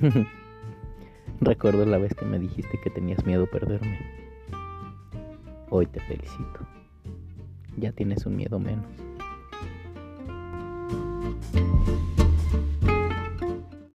Recuerdo la vez que me dijiste que tenías miedo a perderme. Hoy te felicito. Ya tienes un miedo menos.